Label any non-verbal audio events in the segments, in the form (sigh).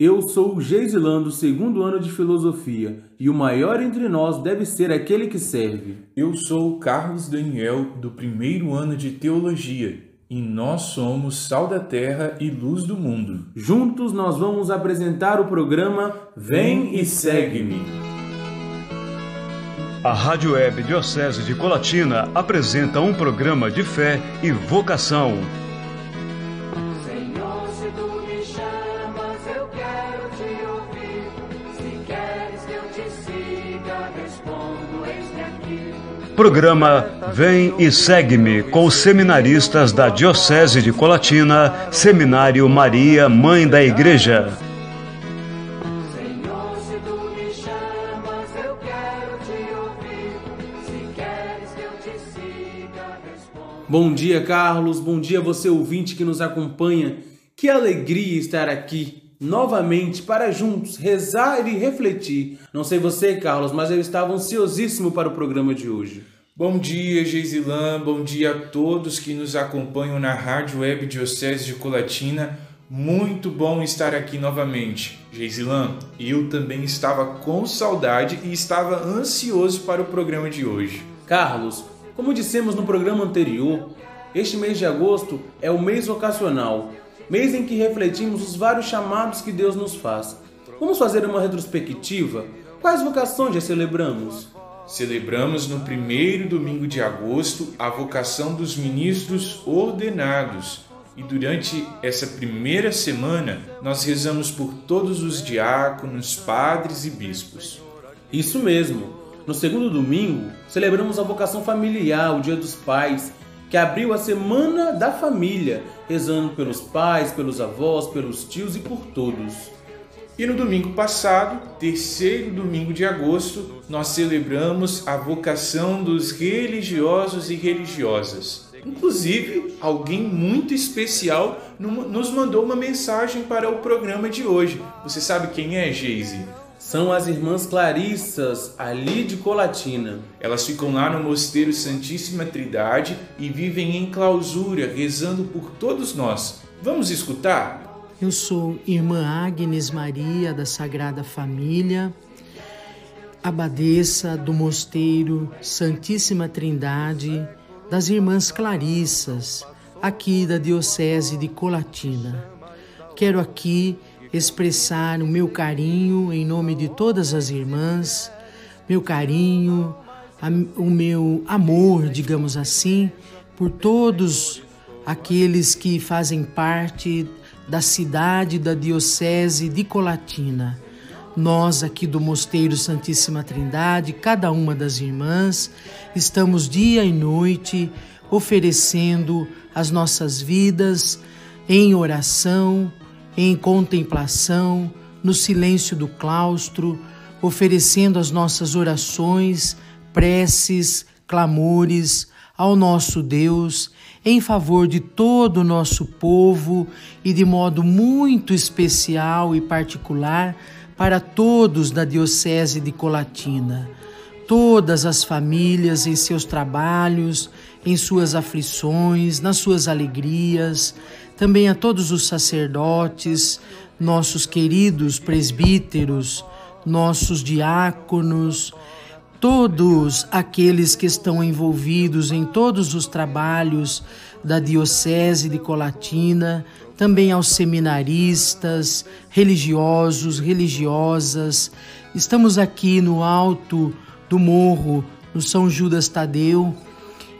Eu sou o Geisilando, segundo ano de filosofia, e o maior entre nós deve ser aquele que serve. Eu sou o Carlos Daniel, do primeiro ano de teologia, e nós somos sal da terra e luz do mundo. Juntos nós vamos apresentar o programa Vem e Segue-me. A Rádio Web Diocese de Colatina apresenta um programa de fé e vocação. Programa Vem e Segue-me com os seminaristas da Diocese de Colatina, Seminário Maria, Mãe da Igreja. Bom dia, Carlos. Bom dia, você ouvinte que nos acompanha. Que alegria estar aqui novamente para juntos rezar e refletir. Não sei você, Carlos, mas eu estava ansiosíssimo para o programa de hoje. Bom dia, Geisilã. Bom dia a todos que nos acompanham na Rádio Web Diocese de Colatina. Muito bom estar aqui novamente. Geisilã, eu também estava com saudade e estava ansioso para o programa de hoje. Carlos, como dissemos no programa anterior, este mês de agosto é o mês vocacional, mês em que refletimos os vários chamados que Deus nos faz. Vamos fazer uma retrospectiva? Quais vocações já celebramos? Celebramos no primeiro domingo de agosto a vocação dos ministros ordenados. E durante essa primeira semana, nós rezamos por todos os diáconos, padres e bispos. Isso mesmo. No segundo domingo, celebramos a vocação familiar, o Dia dos Pais, que abriu a Semana da Família, rezando pelos pais, pelos avós, pelos tios e por todos. E no domingo passado, terceiro domingo de agosto, nós celebramos a vocação dos religiosos e religiosas. Inclusive, alguém muito especial no- nos mandou uma mensagem para o programa de hoje. Você sabe quem é, Geise? São as irmãs Clarissas, ali de Colatina. Elas ficam lá no Mosteiro Santíssima Trindade e vivem em clausura, rezando por todos nós. Vamos escutar? Eu sou irmã Agnes Maria da Sagrada Família, abadesa do Mosteiro Santíssima Trindade das Irmãs Clarissas, aqui da Diocese de Colatina. Quero aqui expressar o meu carinho em nome de todas as irmãs, meu carinho, o meu amor, digamos assim, por todos aqueles que fazem parte da cidade da Diocese de Colatina. Nós aqui do Mosteiro Santíssima Trindade, cada uma das irmãs, estamos dia e noite oferecendo as nossas vidas em oração, em contemplação, no silêncio do claustro, oferecendo as nossas orações, preces, clamores ao nosso Deus em favor de todo o nosso povo e de modo muito especial e particular para todos da Diocese de Colatina, todas as famílias em seus trabalhos, em suas aflições, nas suas alegrias, também a todos os sacerdotes, nossos queridos presbíteros, nossos diáconos, todos aqueles que estão envolvidos em todos os trabalhos da Diocese de Colatina, também aos seminaristas, religiosos, religiosas. Estamos aqui no alto do morro, no São Judas Tadeu,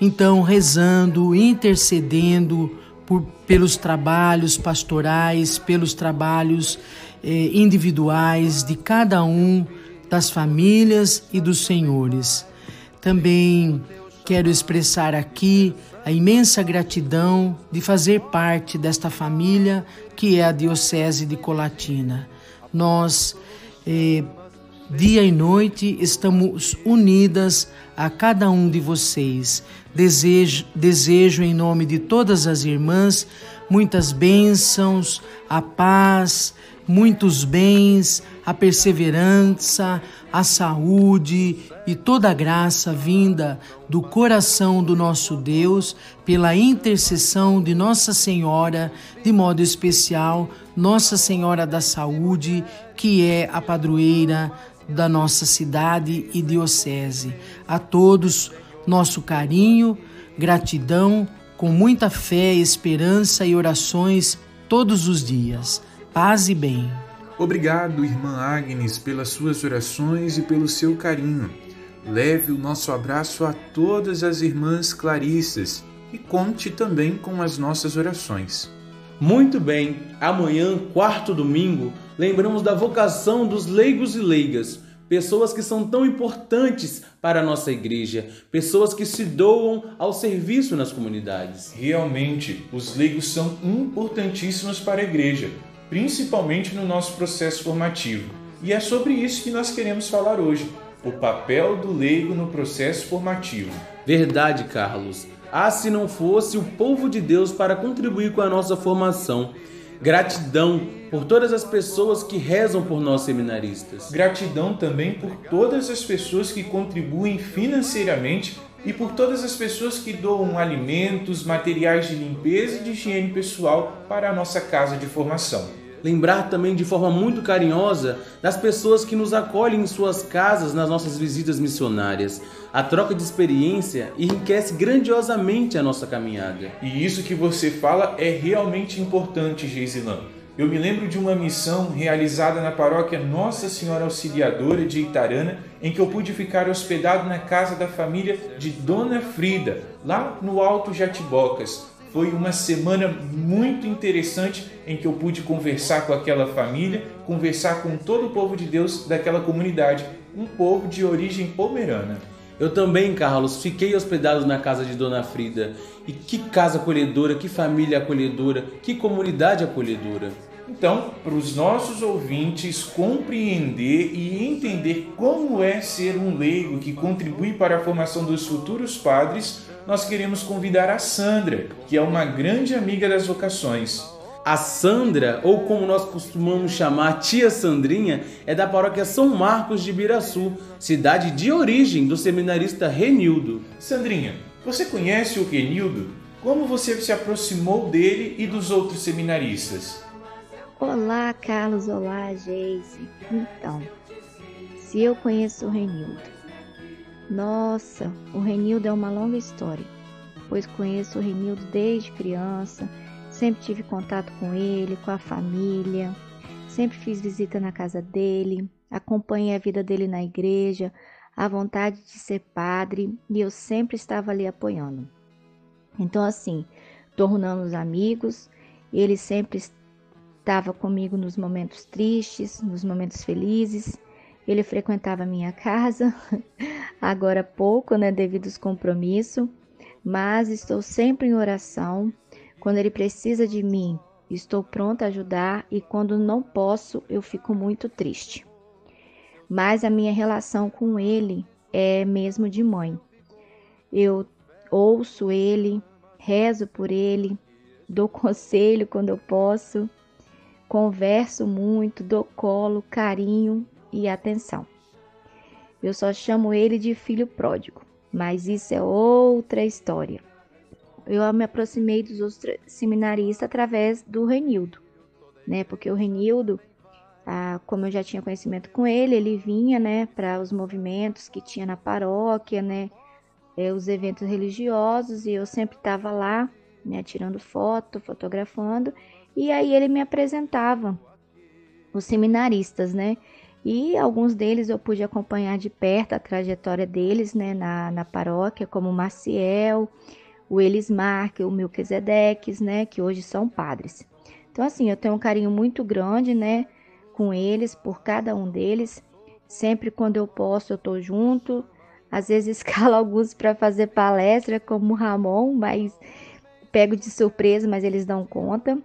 então rezando, intercedendo por, pelos trabalhos pastorais, pelos trabalhos eh, individuais de cada um das famílias e dos senhores. Também quero expressar aqui a imensa gratidão de fazer parte desta família que é a Diocese de Colatina. Nós, eh, dia e noite, estamos unidas a cada um de vocês. Desejo, desejo em nome de todas as irmãs muitas bênçãos, a paz muitos bens, a perseverança, a saúde e toda a graça vinda do coração do nosso Deus pela intercessão de Nossa Senhora, de modo especial, Nossa Senhora da Saúde, que é a padroeira da nossa cidade e diocese. A todos, nosso carinho, gratidão, com muita fé, esperança e orações todos os dias. Paz e bem. Obrigado, irmã Agnes, pelas suas orações e pelo seu carinho. Leve o nosso abraço a todas as irmãs clarissas e conte também com as nossas orações. Muito bem, amanhã, quarto domingo, lembramos da vocação dos leigos e leigas, pessoas que são tão importantes para a nossa igreja, pessoas que se doam ao serviço nas comunidades. Realmente, os leigos são importantíssimos para a igreja, principalmente no nosso processo formativo. E é sobre isso que nós queremos falar hoje: o papel do leigo no processo formativo. Verdade, Carlos. Ah, se não fosse o povo de Deus para contribuir com a nossa formação. Gratidão por todas as pessoas que rezam por nós seminaristas. Gratidão também por todas as pessoas que contribuem financeiramente e por todas as pessoas que doam alimentos, materiais de limpeza e de higiene pessoal para a nossa casa de formação lembrar também de forma muito carinhosa das pessoas que nos acolhem em suas casas nas nossas visitas missionárias. A troca de experiência enriquece grandiosamente a nossa caminhada. E isso que você fala é realmente importante, Geisilã. Eu me lembro de uma missão realizada na paróquia Nossa Senhora Auxiliadora de Itarana, em que eu pude ficar hospedado na casa da família de Dona Frida, lá no Alto Jatibocas. Foi uma semana muito interessante em que eu pude conversar com aquela família, conversar com todo o povo de Deus daquela comunidade, um povo de origem pomerana. Eu também, Carlos, fiquei hospedado na casa de Dona Frida. E que casa acolhedora, que família acolhedora, que comunidade acolhedora. Então, para os nossos ouvintes compreender e entender como é ser um leigo que contribui para a formação dos futuros padres, nós queremos convidar a Sandra, que é uma grande amiga das vocações. A Sandra, ou como nós costumamos chamar Tia Sandrinha, é da paróquia São Marcos de Biraçu, cidade de origem do seminarista Renildo. Sandrinha, você conhece o Renildo? Como você se aproximou dele e dos outros seminaristas? Olá, Carlos. Olá, Geise. Então, se eu conheço o Renildo, nossa, o Renildo é uma longa história, pois conheço o Renildo desde criança, sempre tive contato com ele, com a família, sempre fiz visita na casa dele, acompanhei a vida dele na igreja, a vontade de ser padre e eu sempre estava ali apoiando. Então, assim, tornamos amigos, ele sempre estava comigo nos momentos tristes, nos momentos felizes ele frequentava minha casa, (laughs) agora pouco, né, devido aos compromissos, mas estou sempre em oração. Quando ele precisa de mim, estou pronta a ajudar e quando não posso, eu fico muito triste. Mas a minha relação com ele é mesmo de mãe. Eu ouço ele, rezo por ele, dou (laughs) conselho quando eu posso, converso muito, dou colo, carinho e atenção. Eu só chamo ele de filho pródigo, mas isso é outra história. Eu me aproximei dos outros seminaristas através do Renildo, né? Porque o Renildo, ah, como eu já tinha conhecimento com ele, ele vinha, né, para os movimentos que tinha na paróquia, né, é, os eventos religiosos, e eu sempre estava lá, né, tirando foto, fotografando, e aí ele me apresentava os seminaristas, né? E alguns deles eu pude acompanhar de perto a trajetória deles né, na, na paróquia, como o Maciel, o Elismar, o Melquisedeques, né, que hoje são padres. Então, assim, eu tenho um carinho muito grande né, com eles, por cada um deles. Sempre quando eu posso, eu estou junto. Às vezes (laughs) escalo alguns para fazer palestra, como o Ramon, mas pego de surpresa, mas eles dão conta.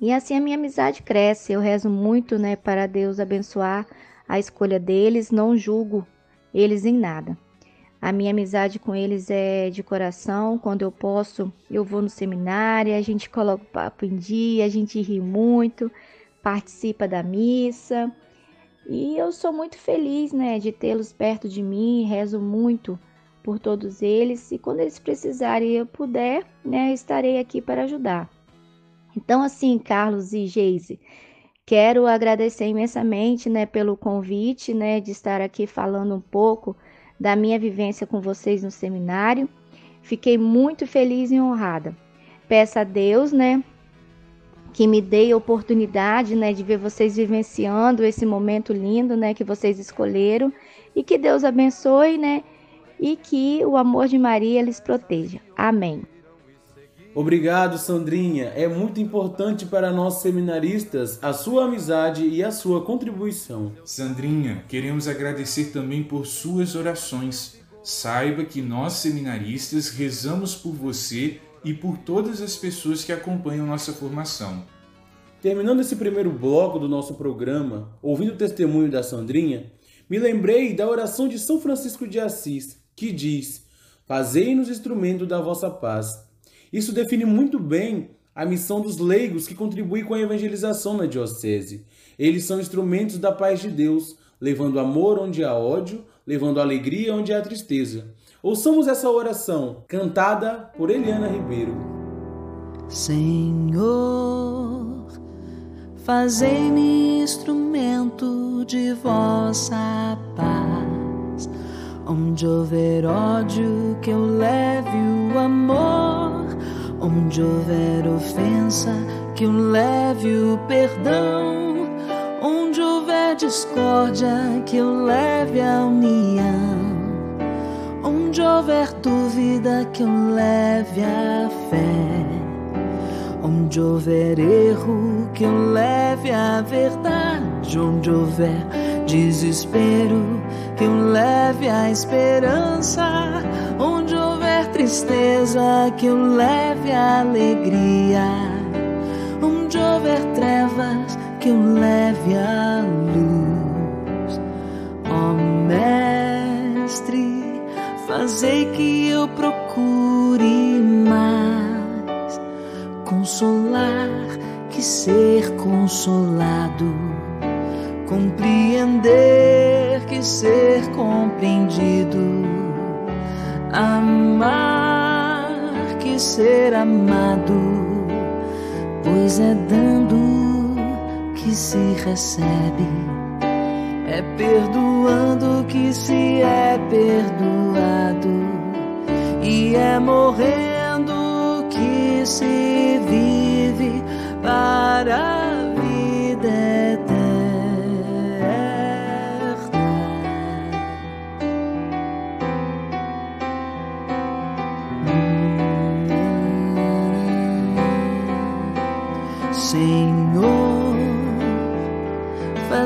E assim a minha amizade cresce. Eu rezo muito, né, para Deus abençoar a escolha deles, não julgo eles em nada. A minha amizade com eles é de coração. Quando eu posso, eu vou no seminário, a gente coloca o papo em dia, a gente ri muito, participa da missa. E eu sou muito feliz, né, de tê-los perto de mim, rezo muito por todos eles e quando eles precisarem e eu puder, né, estarei aqui para ajudar. Então, assim, Carlos e Geise, quero agradecer imensamente, né, pelo convite, né, de estar aqui falando um pouco da minha vivência com vocês no seminário. Fiquei muito feliz e honrada. Peço a Deus, né, que me dê a oportunidade, né, de ver vocês vivenciando esse momento lindo, né, que vocês escolheram e que Deus abençoe, né, e que o amor de Maria lhes proteja. Amém. Obrigado, Sandrinha. É muito importante para nós seminaristas a sua amizade e a sua contribuição. Sandrinha, queremos agradecer também por suas orações. Saiba que nós seminaristas rezamos por você e por todas as pessoas que acompanham nossa formação. Terminando esse primeiro bloco do nosso programa, ouvindo o testemunho da Sandrinha, me lembrei da oração de São Francisco de Assis, que diz: Fazei-nos instrumento da vossa paz. Isso define muito bem a missão dos leigos que contribuem com a evangelização na diocese. Eles são instrumentos da paz de Deus, levando amor onde há ódio, levando alegria onde há tristeza. Ouçamos essa oração, cantada por Eliana Ribeiro. Senhor, fazei-me instrumento de vossa paz. Onde houver ódio, que eu leve o amor. Onde houver ofensa, que eu leve o perdão. Onde houver discórdia, que eu leve a união. Onde houver dúvida, que eu leve a fé. Onde houver erro, que eu leve a verdade. Onde houver desespero, que eu leve a esperança. Tristeza, que eu leve alegria. Onde houver trevas, que eu leve a luz. Ó Mestre, fazei que eu procure mais consolar que ser consolado, compreender que ser compreendido, amar que ser amado, pois é dando que se recebe. É perdoando que se é perdoado, e é morrendo que se vive para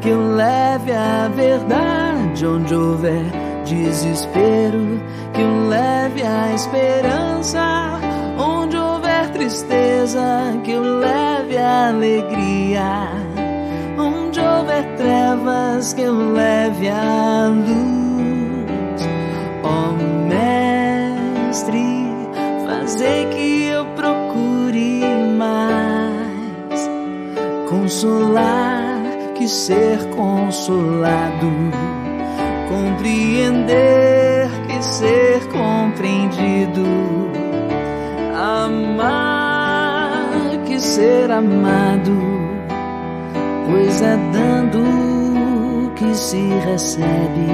que eu leve a verdade. Onde houver desespero, que eu leve a esperança. Onde houver tristeza, que eu leve a alegria. Onde houver trevas, que eu leve a luz. Ó Mestre, fazei que eu procure mais consolar ser consolado, compreender que ser compreendido, amar que ser amado, pois é dando que se recebe,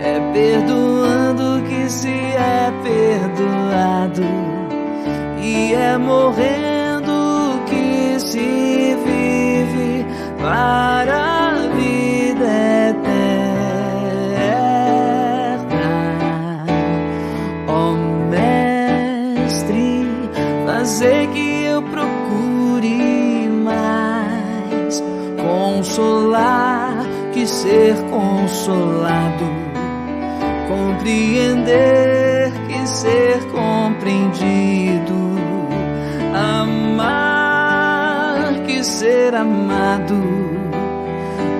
é perdoando que se é perdoado, e é morrendo ser consolado, compreender que ser compreendido, amar que ser amado,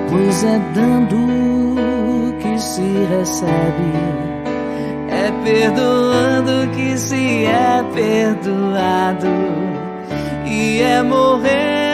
pois é dando que se recebe é perdoando que se é perdoado e é morrendo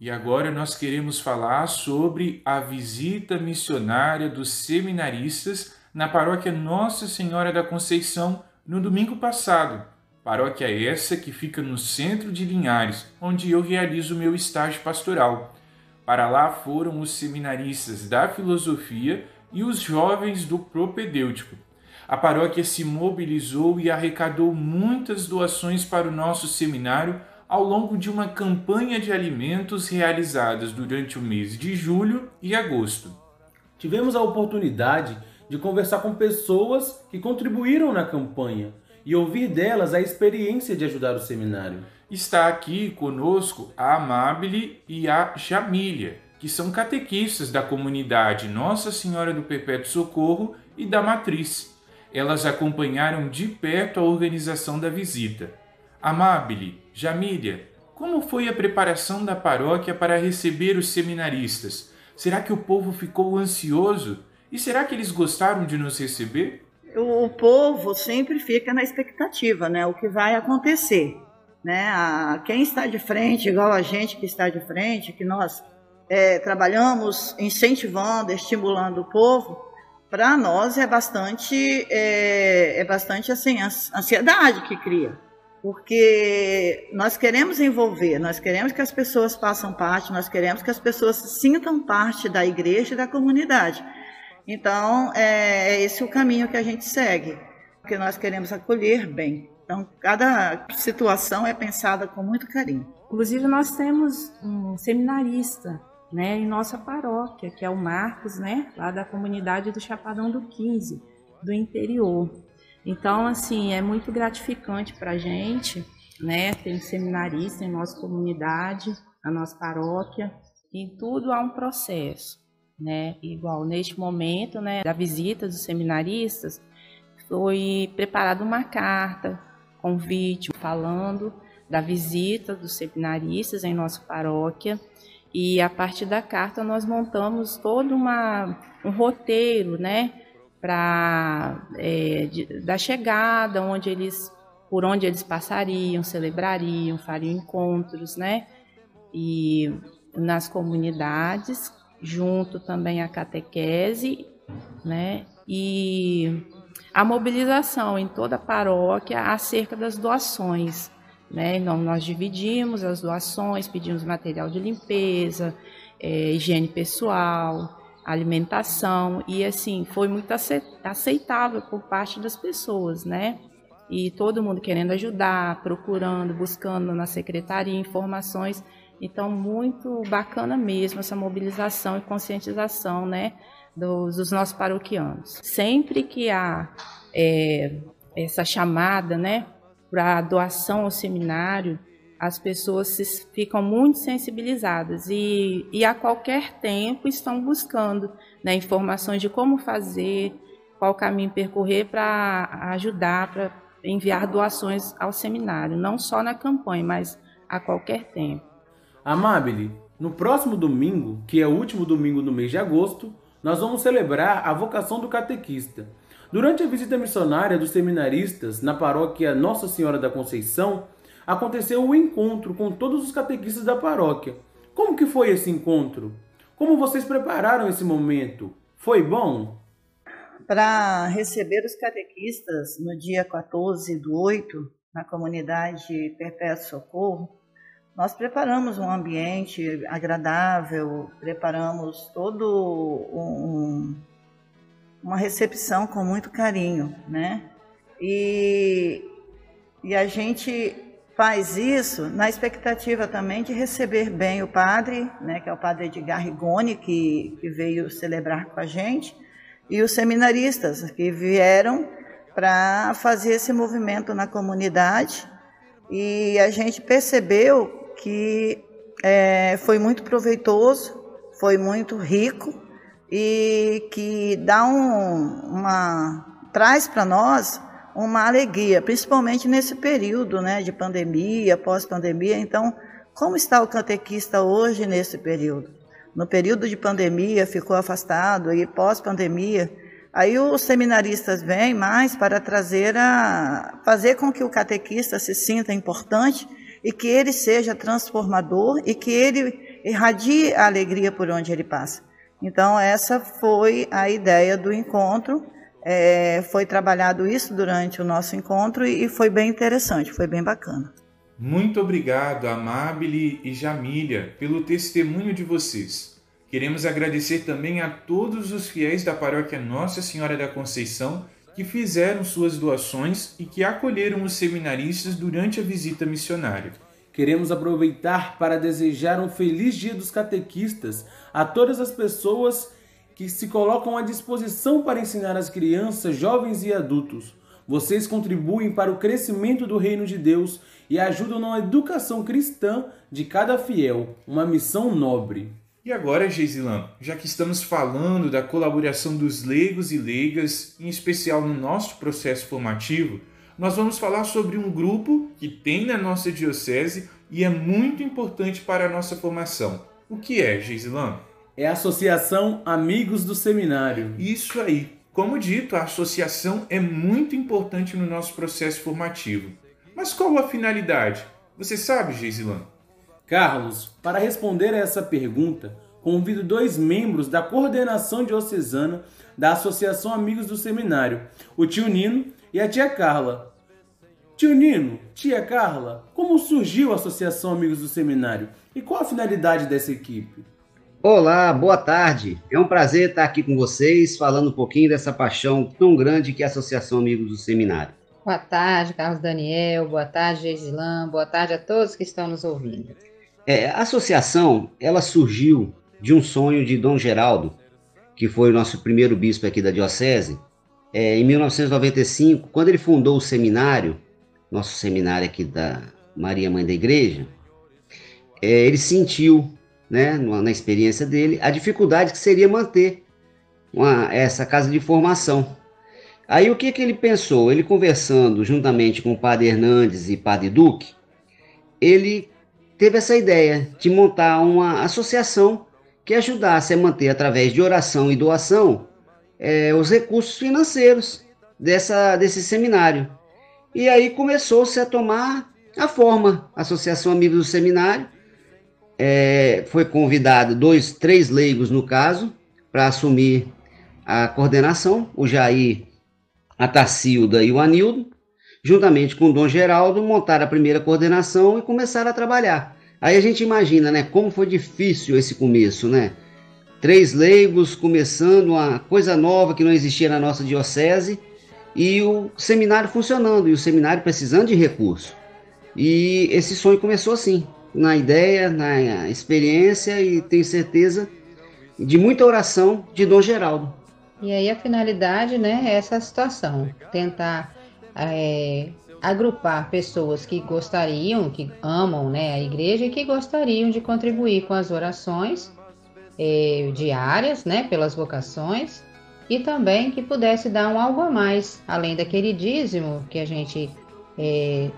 e agora nós queremos falar sobre a visita missionária dos seminaristas na paróquia Nossa Senhora da Conceição no domingo passado. Paróquia essa que fica no centro de Linhares, onde eu realizo meu estágio pastoral. Para lá foram os seminaristas da filosofia e os jovens do propedêutico. A paróquia se mobilizou e arrecadou muitas doações para o nosso seminário ao longo de uma campanha de alimentos realizadas durante o mês de julho e agosto. Tivemos a oportunidade de conversar com pessoas que contribuíram na campanha e ouvir delas a experiência de ajudar o seminário. Está aqui conosco a Amabile e a Jamília, que são catequistas da comunidade Nossa Senhora do Perpétuo Socorro e da Matriz. Elas acompanharam de perto a organização da visita. Amabile, Jamília, como foi a preparação da paróquia para receber os seminaristas? Será que o povo ficou ansioso? E será que eles gostaram de nos receber? o, povo sempre fica na expectativa, né? O que vai acontecer, né? Quem está de frente, igual a gente que está de frente, que nós é, trabalhamos incentivando, estimulando o povo, para nós é bastante, é, é bastante assim, ans- ansiedade que cria. Porque nós queremos envolver, nós queremos que as pessoas façam parte, nós queremos que as pessoas sintam parte da igreja e da comunidade. Então, é, é esse o caminho que a gente segue, porque nós queremos acolher bem. Então, cada situação é pensada com muito carinho. Inclusive, nós temos um seminarista né, em nossa paróquia, que é o Marcos, né, lá da comunidade do Chapadão do 15, do interior. Então, assim, é muito gratificante para a gente, né, ter um seminarista em nossa comunidade, na nossa paróquia. Em tudo há um processo, né, igual neste momento, né, da visita dos seminaristas, foi preparada uma carta, convite, falando da visita dos seminaristas em nossa paróquia. E a partir da carta nós montamos todo uma, um roteiro, né, para é, da chegada, onde eles, por onde eles passariam, celebrariam, fariam encontros, né, e nas comunidades, junto também à catequese, né, e a mobilização em toda a paróquia acerca das doações. Né? Então, nós dividimos as doações, pedimos material de limpeza, eh, higiene pessoal, alimentação, e assim, foi muito ace- aceitável por parte das pessoas, né? E todo mundo querendo ajudar, procurando, buscando na secretaria informações. Então, muito bacana mesmo essa mobilização e conscientização, né? dos, dos nossos paroquianos. Sempre que há é, essa chamada, né, para doação ao seminário, as pessoas ficam muito sensibilizadas e, e a qualquer tempo estão buscando né, informações de como fazer, qual caminho percorrer para ajudar, para enviar doações ao seminário, não só na campanha, mas a qualquer tempo. Amabile, no próximo domingo, que é o último domingo do mês de agosto, nós vamos celebrar a vocação do catequista. Durante a visita missionária dos seminaristas na paróquia Nossa Senhora da Conceição, aconteceu o encontro com todos os catequistas da paróquia. Como que foi esse encontro? Como vocês prepararam esse momento? Foi bom? Para receber os catequistas no dia 14 do 8, na comunidade Perpétuo Socorro, nós preparamos um ambiente agradável, preparamos todo um, uma recepção com muito carinho, né? E, e a gente faz isso na expectativa também de receber bem o padre, né, que é o padre Edgar Rigoni, que, que veio celebrar com a gente, e os seminaristas que vieram para fazer esse movimento na comunidade. E a gente percebeu que é, foi muito proveitoso, foi muito rico e que dá um, uma traz para nós uma alegria, principalmente nesse período né, de pandemia, pós-pandemia. Então, como está o catequista hoje nesse período? No período de pandemia, ficou afastado, e pós-pandemia, aí os seminaristas vêm mais para trazer a. fazer com que o catequista se sinta importante e que ele seja transformador e que ele irradie a alegria por onde ele passa. Então, essa foi a ideia do encontro é, foi trabalhado isso durante o nosso encontro e foi bem interessante, foi bem bacana. Muito obrigado, Amabile e Jamília, pelo testemunho de vocês. Queremos agradecer também a todos os fiéis da paróquia Nossa Senhora da Conceição que fizeram suas doações e que acolheram os seminaristas durante a visita missionária. Queremos aproveitar para desejar um feliz Dia dos Catequistas a todas as pessoas que se colocam à disposição para ensinar as crianças, jovens e adultos. Vocês contribuem para o crescimento do reino de Deus e ajudam na educação cristã de cada fiel, uma missão nobre. E agora, Geisilã, já que estamos falando da colaboração dos leigos e leigas, em especial no nosso processo formativo, nós vamos falar sobre um grupo que tem na nossa diocese e é muito importante para a nossa formação. O que é, Geisilã? É a Associação Amigos do Seminário. Isso aí. Como dito, a associação é muito importante no nosso processo formativo. Mas qual a finalidade? Você sabe, Geisilan? Carlos, para responder a essa pergunta, convido dois membros da coordenação diocesana da Associação Amigos do Seminário, o tio Nino e a tia Carla. Tio Nino, tia Carla, como surgiu a Associação Amigos do Seminário e qual a finalidade dessa equipe? Olá, boa tarde. É um prazer estar aqui com vocês, falando um pouquinho dessa paixão tão grande que é a Associação Amigos do Seminário. Boa tarde, Carlos Daniel. Boa tarde, Geisilã. Boa tarde a todos que estão nos ouvindo. É, a associação, ela surgiu de um sonho de Dom Geraldo, que foi o nosso primeiro bispo aqui da diocese, é, em 1995, quando ele fundou o seminário, nosso seminário aqui da Maria Mãe da Igreja, é, ele sentiu né, na experiência dele, a dificuldade que seria manter uma, essa casa de formação. Aí o que, que ele pensou? Ele conversando juntamente com o padre Hernandes e padre Duque, ele teve essa ideia de montar uma associação que ajudasse a manter, através de oração e doação, é, os recursos financeiros dessa, desse seminário. E aí começou-se a tomar a forma, Associação Amigos do Seminário, é, foi convidado dois, três leigos no caso, para assumir a coordenação, o Jair, a Tacilda e o Anildo, juntamente com o Dom Geraldo, montaram a primeira coordenação e começaram a trabalhar. Aí a gente imagina, né, como foi difícil esse começo, né? Três leigos começando uma coisa nova que não existia na nossa diocese e o seminário funcionando e o seminário precisando de recurso. E esse sonho começou assim, na ideia, na experiência e tenho certeza de muita oração de Dom Geraldo. E aí a finalidade, né, é essa situação, tentar é, agrupar pessoas que gostariam, que amam, né, a igreja e que gostariam de contribuir com as orações é, diárias, né, pelas vocações e também que pudesse dar um algo a mais, além daquele dízimo que a gente é,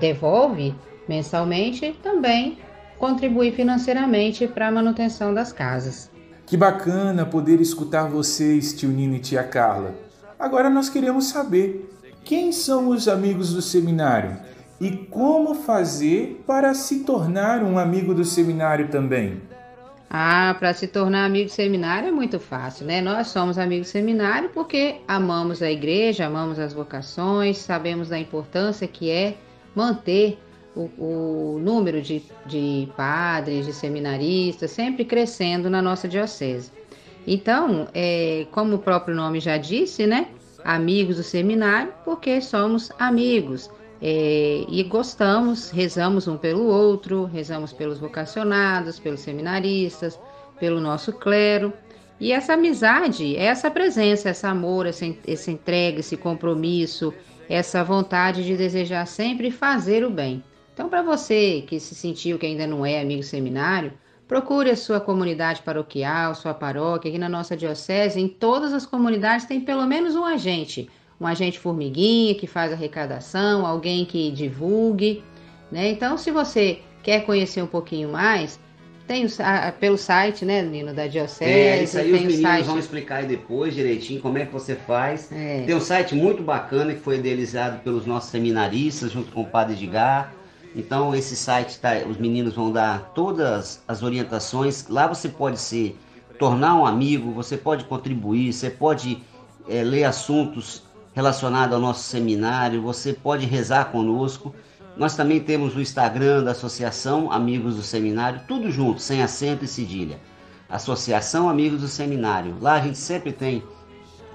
devolve mensalmente, também contribuir financeiramente para a manutenção das casas. Que bacana poder escutar vocês, tio Nino e tia Carla. Agora nós queremos saber quem são os amigos do seminário e como fazer para se tornar um amigo do seminário também. Ah, para se tornar amigo do seminário é muito fácil, né? Nós somos amigos do seminário porque amamos a igreja, amamos as vocações, sabemos da importância que é manter o, o número de, de padres, de seminaristas, sempre crescendo na nossa diocese. Então, é, como o próprio nome já disse, né? Amigos do seminário, porque somos amigos. É, e gostamos, rezamos um pelo outro, rezamos pelos vocacionados, pelos seminaristas, pelo nosso clero. E essa amizade, essa presença, esse amor, essa, essa entrega, esse compromisso, essa vontade de desejar sempre fazer o bem. Então, para você que se sentiu que ainda não é amigo seminário, procure a sua comunidade paroquial, sua paróquia. Aqui na nossa diocese, em todas as comunidades tem pelo menos um agente, um agente formiguinha que faz arrecadação, alguém que divulgue, né? Então, se você quer conhecer um pouquinho mais, tem o, a, pelo site, né, Nino, da Diocese. É, isso aí tem os meninos site. vão explicar aí depois direitinho como é que você faz. É. Tem um site muito bacana que foi idealizado pelos nossos seminaristas junto com o Padre Edgar. Então esse site tá, os meninos vão dar todas as orientações. Lá você pode se tornar um amigo, você pode contribuir, você pode é, ler assuntos relacionados ao nosso seminário, você pode rezar conosco. Nós também temos o Instagram da Associação Amigos do Seminário, tudo junto, sem acento e cedilha. Associação Amigos do Seminário. Lá a gente sempre tem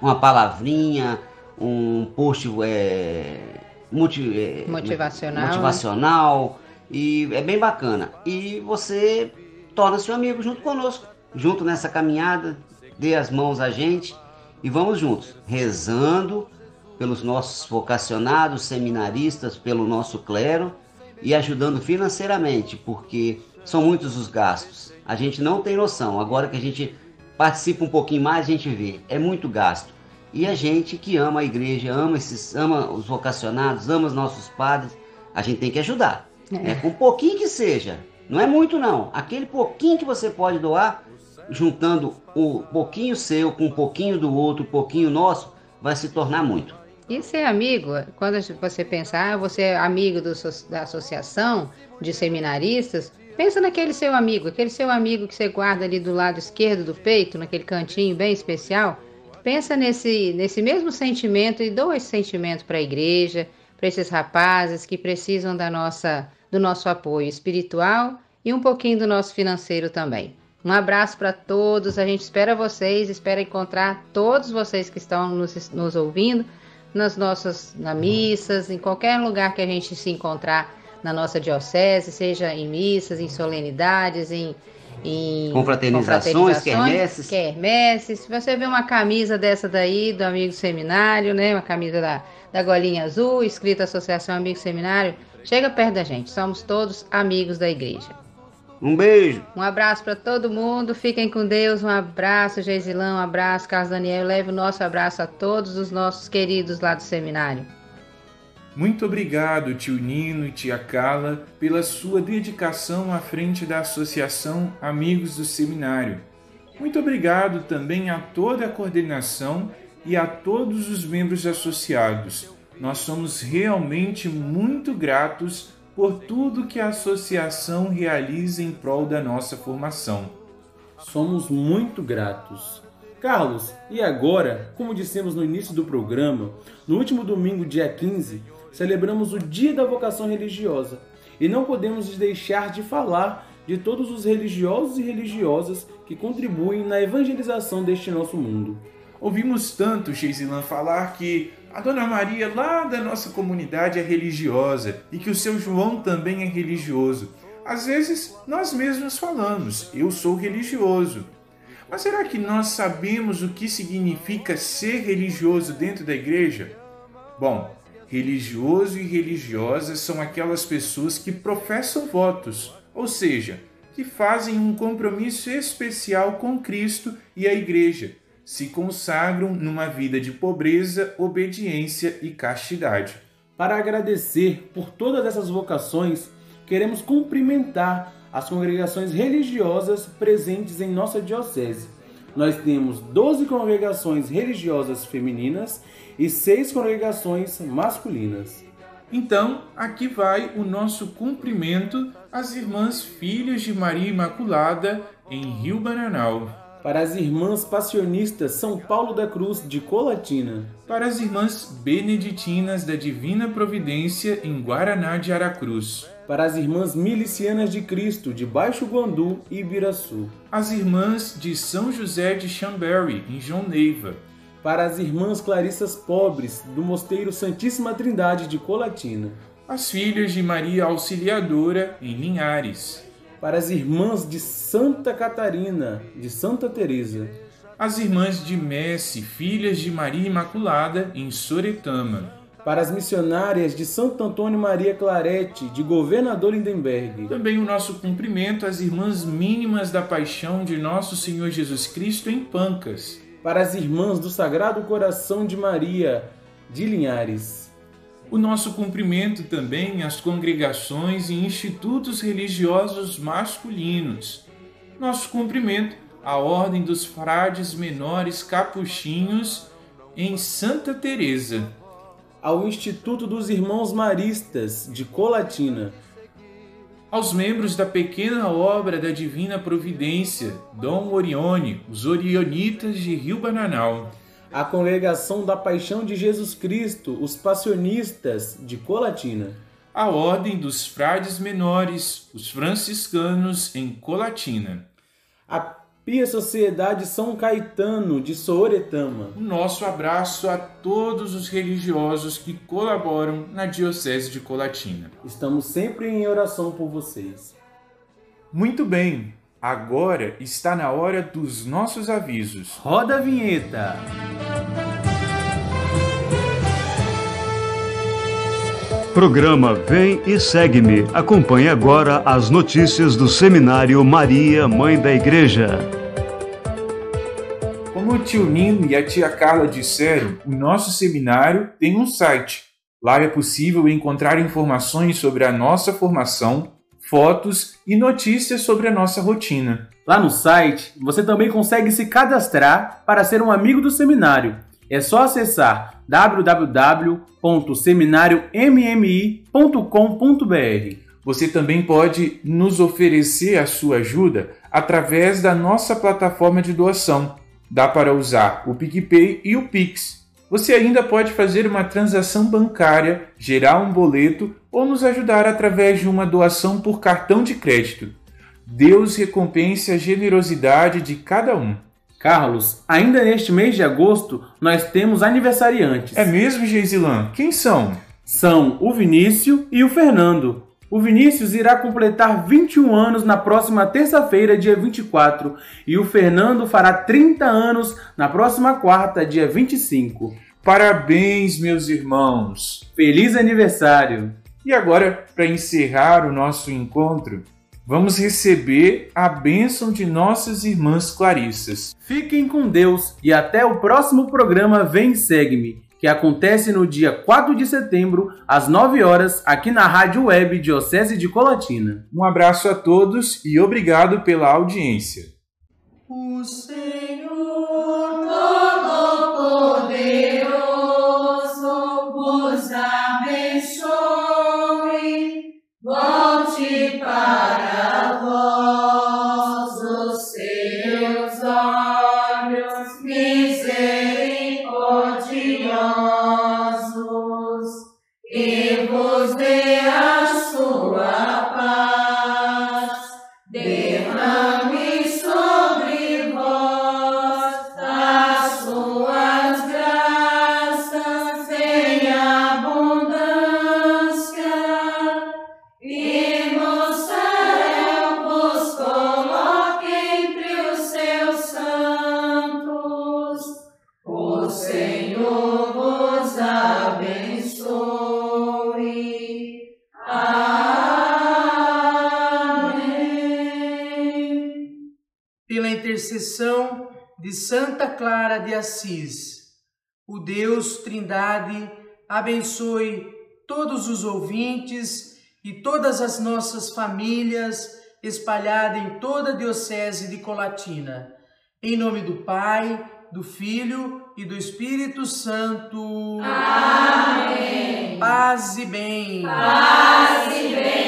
uma palavrinha, um post é, multi- é, Motivacional. motivacional e é bem bacana. E você torna-se um amigo junto conosco, junto nessa caminhada, dê as mãos a gente e vamos juntos, rezando pelos nossos vocacionados, seminaristas, pelo nosso clero e ajudando financeiramente, porque são muitos os gastos. A gente não tem noção. Agora que a gente participa um pouquinho mais, a gente vê, é muito gasto. E a gente que ama a igreja, ama esses, ama os vocacionados, ama os nossos padres, a gente tem que ajudar. É. É, com um pouquinho que seja. Não é muito não. Aquele pouquinho que você pode doar, juntando o pouquinho seu com um pouquinho do outro, um pouquinho nosso, vai se tornar muito. E ser amigo, quando você pensar, ah, você é amigo do da associação de seminaristas, pensa naquele seu amigo, aquele seu amigo que você guarda ali do lado esquerdo do peito, naquele cantinho bem especial. Pensa nesse, nesse mesmo sentimento e doa esse sentimento para a igreja, para esses rapazes que precisam da nossa, do nosso apoio espiritual e um pouquinho do nosso financeiro também. Um abraço para todos, a gente espera vocês, espera encontrar todos vocês que estão nos, nos ouvindo nas nossas na missas, em qualquer lugar que a gente se encontrar na nossa diocese, seja em missas, em solenidades, em, em Confraternizações, quermesses. quermesses. Se você vê uma camisa dessa daí, do Amigo Seminário, né? Uma camisa da, da golinha azul, escrita Associação Amigo Seminário, chega perto da gente. Somos todos amigos da igreja. Um beijo. Um abraço para todo mundo. Fiquem com Deus. Um abraço, Geisilão. Um abraço, Carlos Daniel. Leve o nosso abraço a todos os nossos queridos lá do seminário. Muito obrigado, tio Nino e tia Carla, pela sua dedicação à frente da Associação Amigos do Seminário. Muito obrigado também a toda a coordenação e a todos os membros associados. Nós somos realmente muito gratos por tudo que a associação realiza em prol da nossa formação. Somos muito gratos. Carlos, e agora, como dissemos no início do programa, no último domingo, dia 15, celebramos o Dia da Vocação Religiosa e não podemos deixar de falar de todos os religiosos e religiosas que contribuem na evangelização deste nosso mundo. Ouvimos tanto Geisilan falar que a Dona Maria lá da nossa comunidade é religiosa e que o seu João também é religioso. Às vezes nós mesmos falamos, eu sou religioso. Mas será que nós sabemos o que significa ser religioso dentro da igreja? Bom, religioso e religiosa são aquelas pessoas que professam votos, ou seja, que fazem um compromisso especial com Cristo e a igreja, se consagram numa vida de pobreza, obediência e castidade. Para agradecer por todas essas vocações, queremos cumprimentar as congregações religiosas presentes em nossa diocese. Nós temos 12 congregações religiosas femininas e 6 congregações masculinas. Então, aqui vai o nosso cumprimento às irmãs filhas de Maria Imaculada em Rio Bananal. Para as irmãs passionistas São Paulo da Cruz de Colatina. Para as irmãs beneditinas da Divina Providência em Guaraná de Aracruz. Para as irmãs milicianas de Cristo de Baixo Guandu e Ibiraçu, As irmãs de São José de Chambéry, em João Neiva. para as irmãs clarissas pobres do Mosteiro Santíssima Trindade de Colatina, As filhas de Maria Auxiliadora, em Linhares. para as irmãs de Santa Catarina de Santa Teresa, As irmãs de Messi, filhas de Maria Imaculada, em Soretama. Para as missionárias de Santo Antônio Maria Clarete de Governador Lindenberg, Também o nosso cumprimento às irmãs mínimas da paixão de nosso Senhor Jesus Cristo em Pancas. para as irmãs do Sagrado Coração de Maria de Linhares, O nosso cumprimento também às congregações e institutos religiosos masculinos. Nosso cumprimento à Ordem dos Frades Menores Capuchinhos em Santa Teresa. Ao Instituto dos Irmãos Maristas de Colatina, Aos membros da pequena obra da Divina Providência, Dom Orione, os Orionitas de Rio Bananal. a Congregação da Paixão de Jesus Cristo, os Passionistas de Colatina, A Ordem dos Frades Menores, os Franciscanos em Colatina. Pia Sociedade São Caetano de Sooretama, O nosso abraço a todos os religiosos que colaboram na Diocese de Colatina. estamos sempre em oração por vocês. Muito bem, agora está na hora dos nossos avisos. Roda a vinheta! Programa Vem e Segue-me. Acompanhe agora as notícias do Seminário Maria, Mãe da Igreja. Como o tio Nino e a tia Carla disseram, o nosso seminário tem um site. Lá é possível encontrar informações sobre a nossa formação, fotos e notícias sobre a nossa rotina. Lá no site, você também consegue se cadastrar para ser um amigo do seminário. É só acessar www.seminariommi.com.br. Você também pode nos oferecer a sua ajuda através da nossa plataforma de doação. Dá para usar o PicPay e o Pix. Você ainda pode fazer uma transação bancária, gerar um boleto ou nos ajudar através de uma doação por cartão de crédito. Deus recompense a generosidade de cada um. Carlos, ainda neste mês de agosto, nós temos aniversariantes. É mesmo, Geisilan? Quem são? São o Vinícius e o Fernando. O Vinícius irá completar 21 anos na próxima terça-feira, dia 24, e o Fernando fará 30 anos na próxima quarta, dia 25. Parabéns, meus irmãos! Feliz aniversário! E agora, para encerrar o nosso encontro, vamos receber a bênção de nossas irmãs Clarissas. Fiquem com Deus e até o próximo programa Vem Segue-me, que acontece no dia 4 de setembro, às 9 horas, aqui na Rádio Web Diocese de Colatina. Um abraço a todos e obrigado pela audiência. O Senhor Todo-Poderoso vos abençoe, volte para vós e no céu vos coloque entre os seus santos. O Senhor vos abençoe. Amém. pela intercessão de Santa Clara de Assis, o Deus Trindade abençoe todos os ouvintes e todas as nossas famílias espalhadas em toda a Diocese de Colatina. Em nome do Pai, do Filho e do Espírito Santo. Amém. Paz e bem. Paz e bem.